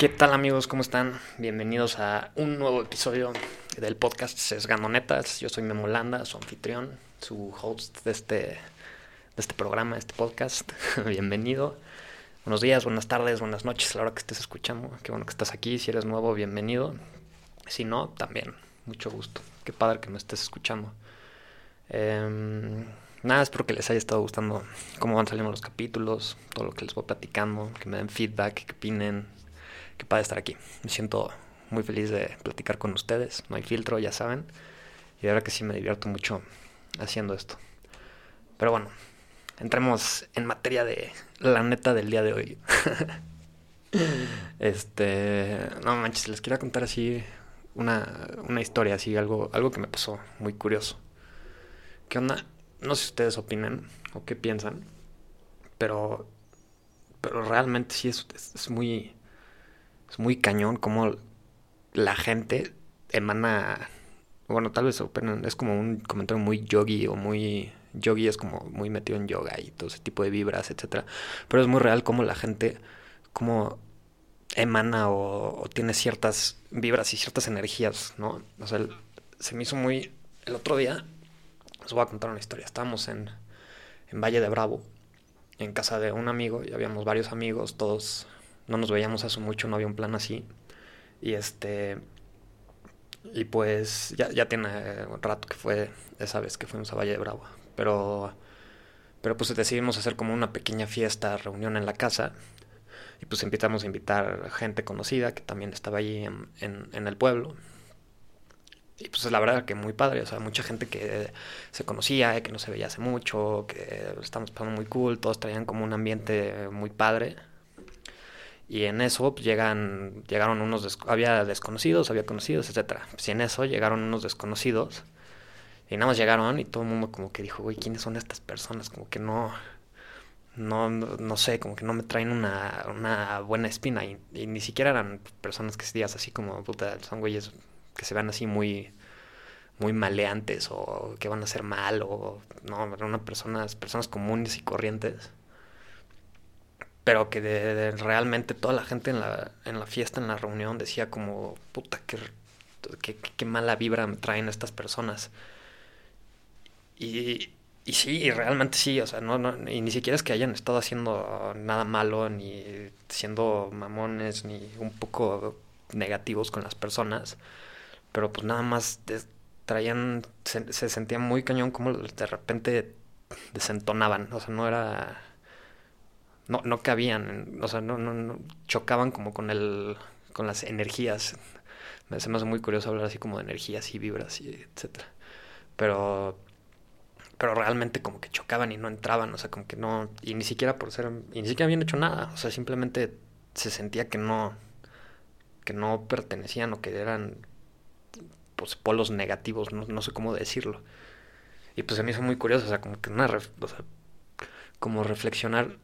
¿Qué tal amigos? ¿Cómo están? Bienvenidos a un nuevo episodio del podcast Sesgando Netas. Yo soy Memo Landa, su anfitrión, su host de este, de este programa, de este podcast. bienvenido. Buenos días, buenas tardes, buenas noches a la hora que estés escuchando. Qué bueno que estás aquí. Si eres nuevo, bienvenido. Si no, también, mucho gusto. Qué padre que me estés escuchando. Em, nada, espero que les haya estado gustando cómo van saliendo los capítulos, todo lo que les voy platicando, que me den feedback, que opinen. Qué padre estar aquí. Me siento muy feliz de platicar con ustedes. No hay filtro, ya saben. Y ahora que sí me divierto mucho haciendo esto. Pero bueno, entremos en materia de la neta del día de hoy. este, no manches, les quiero contar así una, una historia, así algo, algo que me pasó muy curioso. ¿Qué onda? No sé si ustedes opinan o qué piensan, pero, pero realmente sí es, es, muy, es muy cañón como la gente emana, bueno, tal vez es como un comentario muy yogi o muy yogi es como muy metido en yoga y todo ese tipo de vibras, etcétera. Pero es muy real como la gente, como emana o, tiene ciertas vibras y ciertas energías, ¿no? O sea, se me hizo muy... El otro día, os voy a contar una historia. Estábamos en, en Valle de Bravo, en casa de un amigo, y habíamos varios amigos, todos no nos veíamos hace mucho, no había un plan así. Y este... Y pues ya, ya tiene un rato que fue esa vez que fuimos a Valle de Bravo. Pero, pero pues decidimos hacer como una pequeña fiesta, reunión en la casa. Y pues invitamos a invitar gente conocida que también estaba allí en, en, el pueblo. Y pues la verdad que muy padre, o sea, mucha gente que se conocía, que no se veía hace mucho, que estamos pasando muy cool, todos traían como un ambiente muy padre. Y en eso pues, llegan, llegaron unos, había desconocidos, había conocidos, etcétera. Pues y en eso llegaron unos desconocidos y nada más llegaron y todo el mundo como que dijo, güey, ¿quiénes son estas personas? Como que no, no, no, sé, como que no me traen una, una buena espina. Y, ni siquiera eran personas que digas así como, son güeyes que se ven así muy, muy maleantes o que van a hacer mal o no, eran personas, personas comunes y corrientes. Pero que de, realmente toda la gente en la, en la fiesta, en la reunión, decía como, puta, qué, qué, qué mala vibra me traen estas personas. Y, y sí, realmente sí, o sea, no, no, y ni siquiera es que hayan estado haciendo nada malo, ni siendo mamones, ni un poco negativos con las personas, pero pues nada más traían, se, se sentían muy cañón como de repente desentonaban, o sea, no era, no, no cabían, o sea, no, no, no, chocaban como con el, con las energías, me, hace muy curioso hablar así como de energías y vibras y etcétera, pero pero realmente como que chocaban y no entraban, o sea, como que no, y ni siquiera por ser, y ni siquiera habían hecho nada, o sea, simplemente se sentía que no, que no pertenecían o que eran, pues, polos negativos, no, no sé cómo decirlo. Y pues se me hizo muy curioso, o sea, como que o sea, como reflexionar,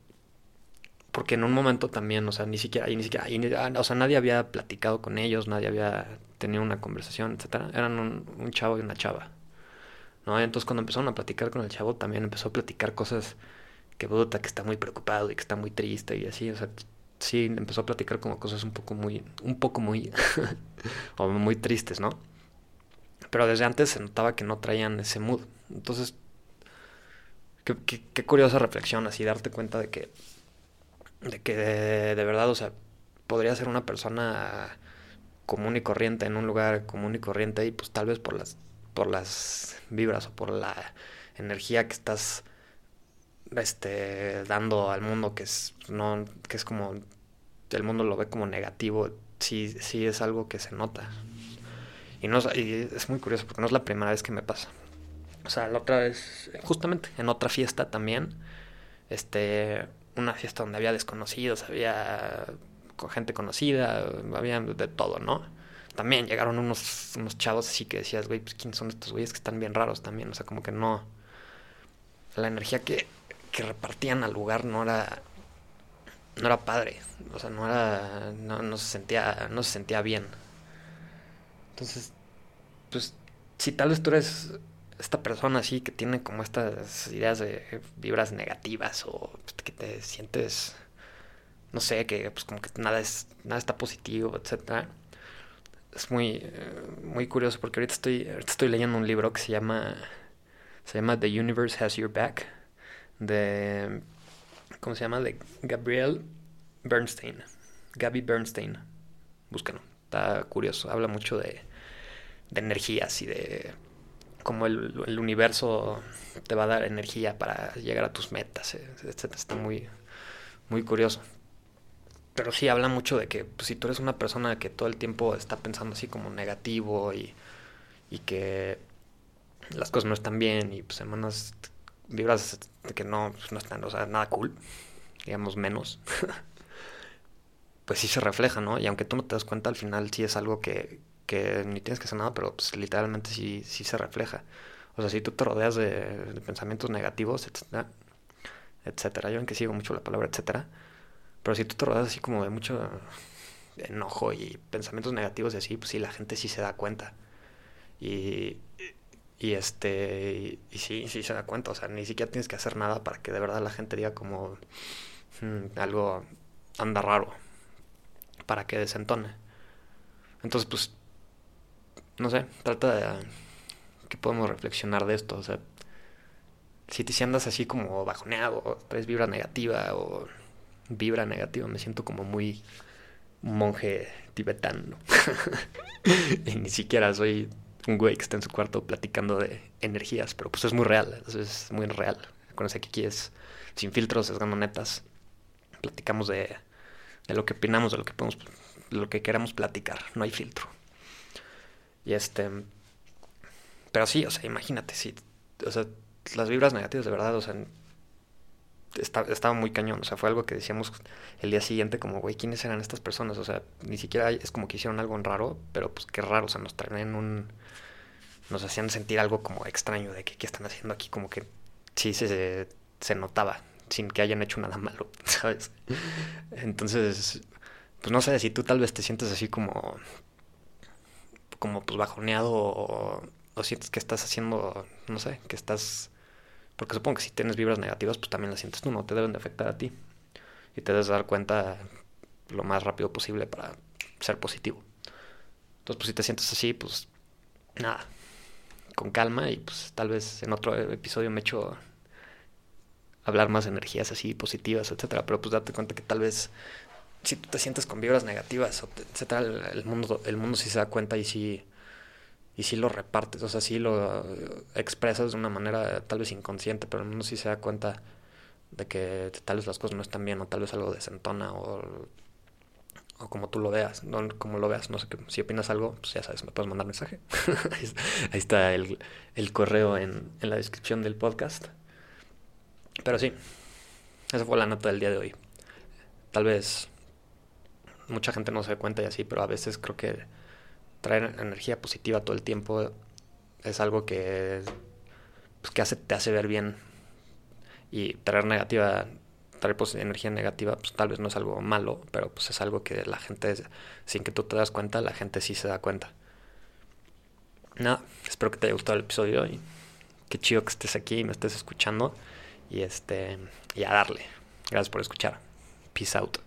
porque en un momento también, o sea, ni siquiera, ni siquiera, ah, o sea, nadie había platicado con ellos, nadie había tenido una conversación, etcétera, eran un, un chavo y una chava. ¿no? Entonces cuando empezaron a platicar con el chavo también empezó a platicar cosas que puta, que está muy preocupado y que está muy triste y así, o sea, sí, empezó a platicar como cosas un poco muy, un poco muy, o muy tristes, ¿no? Pero desde antes se notaba que no traían ese mood. Entonces, qué, qué, curiosa reflexión, así darte cuenta de que, de que de, verdad, o sea, podría ser una persona común y corriente en un lugar común y corriente y pues tal vez por las por las vibras o por la energía que estás este dando al mundo que es no que es como el mundo lo ve como negativo sí sí es algo que se nota. Y no y es muy curioso porque no es la primera vez que me pasa. O sea la otra vez justamente en otra fiesta también este una fiesta donde había desconocidos había gente conocida había de todo no también llegaron unos, unos chavos así que decías, güey, pues quiénes son estos güeyes que están bien raros también. O sea, como que no. La energía que, que repartían al lugar no era. No era padre. O sea, no era. No, no se sentía. No se sentía bien. Entonces, pues, si tal vez tú eres esta persona así que tiene como estas ideas de vibras negativas o que te sientes no sé, que pues como que nada es, nada está positivo, etcétera. Es muy, eh, muy curioso porque ahorita estoy, estoy leyendo un libro que se llama, se llama The Universe Has Your Back, de, ¿cómo se llama? De Gabriel Bernstein, Gabby Bernstein, búscalo, está curioso, habla mucho de, de energías y de cómo el, universo te va a dar energía para llegar a tus metas, etc. Está muy, muy curioso. Pero sí habla mucho de que pues, si tú eres una persona que todo el tiempo está pensando así como negativo y, y que las cosas no están bien y pues semanas vibras de que no, pues, no están, o sea, nada cool, digamos menos, pues sí se refleja, ¿no? Y aunque tú no te das cuenta, al final sí es algo que, que ni tienes que hacer nada, pero pues literalmente sí, sí se refleja. O sea, si tú te rodeas de, pensamientos negativos, etcétera, etcétera, yo en que sigo mucho la palabra etcétera, pero si tú te rodeas así como de mucho enojo y pensamientos negativos y así, pues sí, la gente sí se da cuenta. Y, y este, y, sí, sí se da cuenta, o sea, ni siquiera tienes que hacer nada para que de verdad la gente diga como hmm, algo anda raro, para que desentone. Entonces, pues, no sé, trata de que podemos reflexionar de esto, o sea, si te si andas así como bajoneado, o traes vibra negativa, o vibra negativa, me siento como muy monje tibetano. y ni siquiera soy un güey que está en su cuarto platicando de energías, pero pues es muy real, es muy real. Acuérdense que aquí es sin filtros, es netas. Platicamos de, de lo que opinamos, de lo que podemos, de lo que queramos platicar, no hay filtro. Y este, pero sí, o sea, imagínate, si, o sea, las vibras negativas de verdad, o sea, estaba muy cañón. O sea, fue algo que decíamos el día siguiente, como, güey, ¿quiénes eran estas personas? O sea, ni siquiera es como que hicieron algo raro, pero pues qué raro. O sea, nos traían un. Nos hacían sentir algo como extraño de que qué están haciendo aquí, como que sí se, se notaba, sin que hayan hecho nada malo, ¿sabes? Entonces, pues no sé, si tú tal vez te sientes así como. Como pues bajoneado o, sientes que estás haciendo, no sé, que estás porque supongo que si tienes vibras negativas, pues también las sientes tú, no te deben de afectar a ti. Y te debes dar cuenta lo más rápido posible para ser positivo. Entonces, pues si te sientes así, pues nada, con calma y pues tal vez en otro episodio me echo hablar más energías así positivas, etcétera, pero pues date cuenta que tal vez si tú te sientes con vibras negativas, etcétera, el mundo el mundo sí se da cuenta y sí y sí lo repartes, o sea, sí lo expresas de una manera tal vez inconsciente, pero uno sí se da cuenta de que tal vez las cosas no están bien o tal vez algo desentona o, o como tú lo veas, no como lo veas, no sé, si opinas algo, pues ya sabes, me puedes mandar mensaje. Ahí está el, el correo en, en la descripción del podcast. Pero sí, esa fue la nota del día de hoy. Tal vez mucha gente no se da cuenta y así, pero a veces creo que traer energía positiva todo el tiempo es algo que, pues, que hace, te hace ver bien. Y traer negativa, traer pues, energía negativa, pues tal vez no es algo malo, pero pues es algo que la gente, sin que tú te das cuenta, la gente sí se da cuenta. Nada, espero que te haya gustado el episodio y qué chido que estés aquí y me estés escuchando. Y este, y a darle. Gracias por escuchar. Peace out.